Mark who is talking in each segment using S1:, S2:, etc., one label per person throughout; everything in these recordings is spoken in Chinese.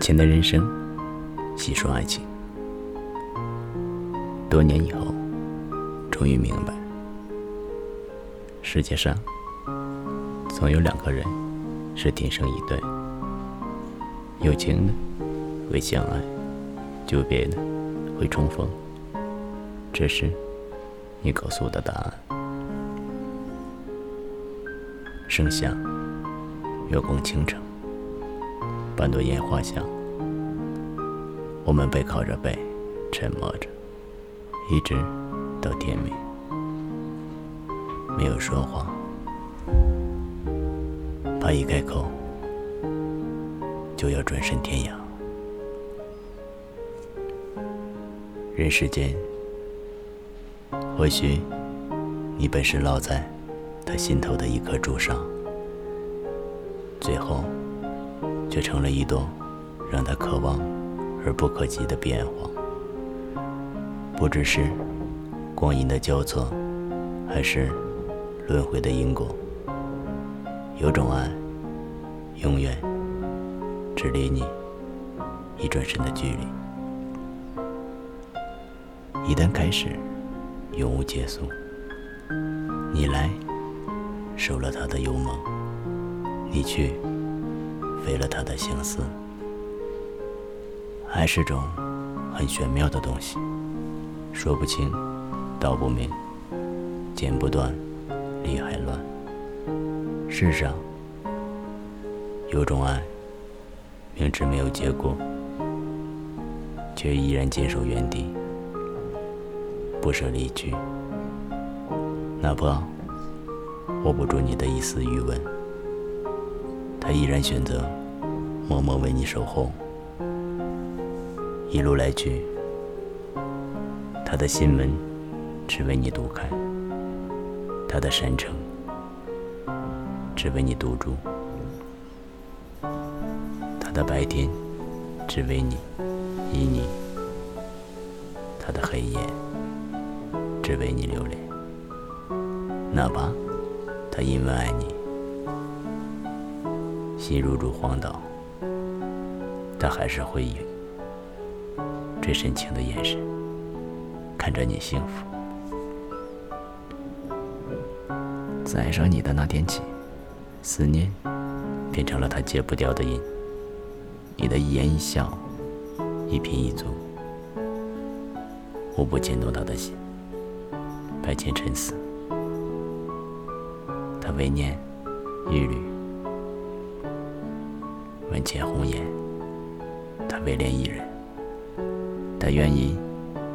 S1: 钱的人生，细说爱情。多年以后，终于明白，世界上总有两个人是天生一对，有情的会相爱，久别的会重逢。这是你告诉我的答案。盛夏，月光倾城，半朵烟花香，我们背靠着背，沉默着。一直到天明，没有说话，怕一开口就要转身天涯。人世间，或许你本是烙在他心头的一颗朱砂，最后却成了一朵让他可望而不可及的变化。不知是光阴的交错，还是轮回的因果。有种爱，永远只离你一转身的距离。一旦开始，永无结束。你来，收了他的幽梦；你去，飞了他的相思。爱是种很玄妙的东西。说不清，道不明，剪不断，理还乱。世上有种爱，明知没有结果，却依然坚守原地，不舍离去。哪怕握不住你的一丝余温，他依然选择默默为你守候，一路来去。他的心门只为你独开，他的山城只为你独住，他的白天只为你依你，他的黑夜只为你留恋。哪怕他因为爱你，心如入荒岛，他还是会以最深情的眼神。看着你幸福，自爱上你的那天起，思念变成了他戒不掉的瘾。你的一言一笑，一颦一足，无不牵动他的心。百千沉思，他为念一缕；万千红颜，他为恋一人。他愿意。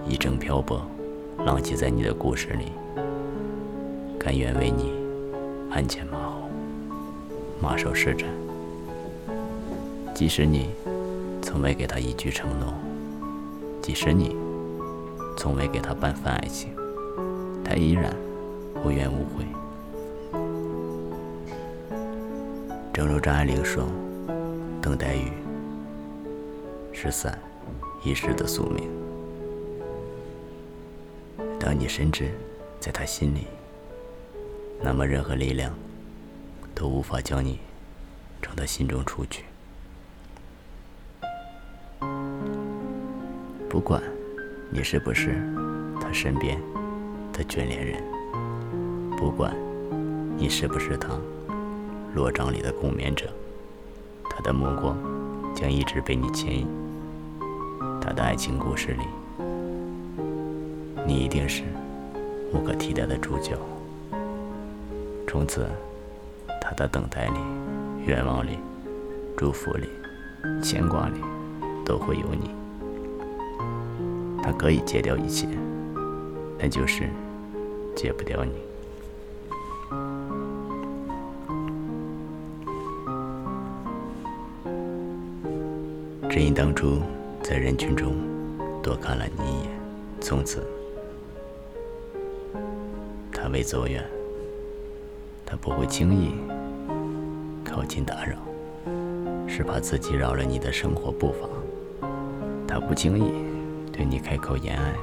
S1: 一生漂泊，浪迹在你的故事里，甘愿为你鞍前马后，马首是瞻。即使你从未给他一句承诺，即使你从未给他半分爱情，他依然无怨无悔。正如张爱玲说：“等待雨是伞一时的宿命。”当你深知在他心里，那么任何力量都无法将你从他心中除去。不管你是不是他身边的眷恋人，不管你是不是他罗帐里的共眠者，的目光将一直被你牵引。他的爱情故事里。你一定是无可替代的主角。从此，他的等待里、愿望里、祝福里、牵挂里，都会有你。他可以戒掉一切，但就是戒不掉你。只因当初在人群中多看了你一眼，从此。他未走远，他不会轻易靠近打扰，是怕自己扰了你的生活步伐。他不轻易对你开口言爱，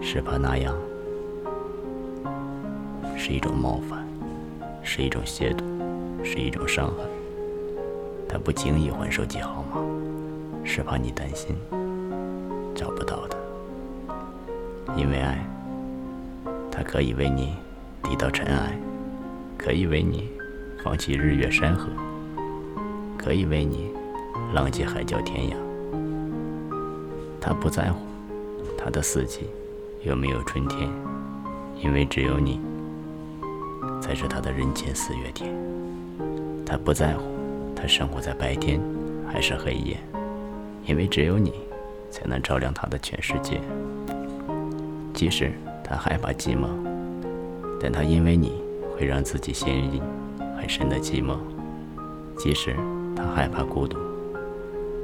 S1: 是怕那样是一种冒犯，是一种亵渎，是一种伤害。他不轻易换手机号码，是怕你担心找不到的。因为爱，它可以为你低到尘埃，可以为你放弃日月山河，可以为你浪迹海角天涯。他不在乎他的四季有没有春天，因为只有你才是他的人间四月天。他不在乎他生活在白天还是黑夜，因为只有你才能照亮他的全世界。即使他害怕寂寞，但他因为你会让自己陷入很深的寂寞；即使他害怕孤独，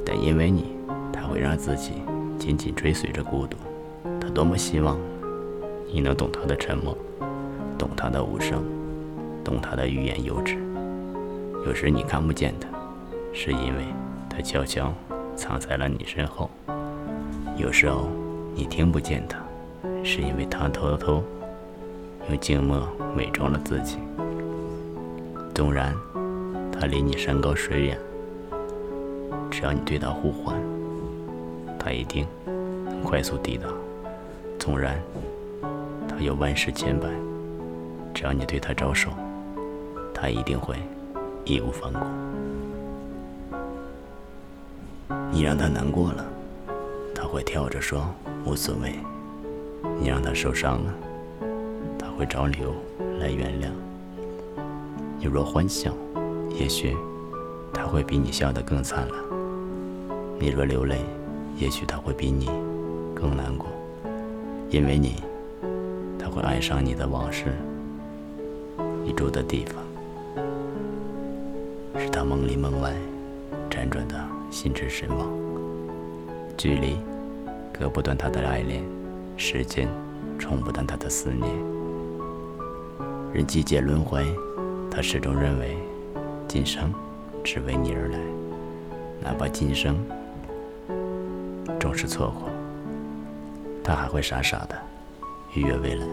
S1: 但因为你，他会让自己紧紧追随着孤独。他多么希望你能懂他的沉默，懂他的无声，懂他的欲言又止。有时你看不见他，是因为他悄悄藏在了你身后；有时候你听不见他。是因为他偷偷用静默伪装了自己。纵然他离你山高水远，只要你对他呼唤，他一定能快速抵达。纵然他有万世牵绊，只要你对他招手，他一定会义无反顾。你让他难过了，他会跳着说无所谓。你让他受伤了，他会找理由来原谅。你若欢笑，也许他会比你笑得更灿烂；你若流泪，也许他会比你更难过。因为你，他会爱上你的往事，你住的地方，是他梦里梦外辗转的心驰神往。距离割不断他的爱恋。时间冲不淡他的思念，任季节轮回，他始终认为今生只为你而来，哪怕今生终是错过，他还会傻傻的预约未来。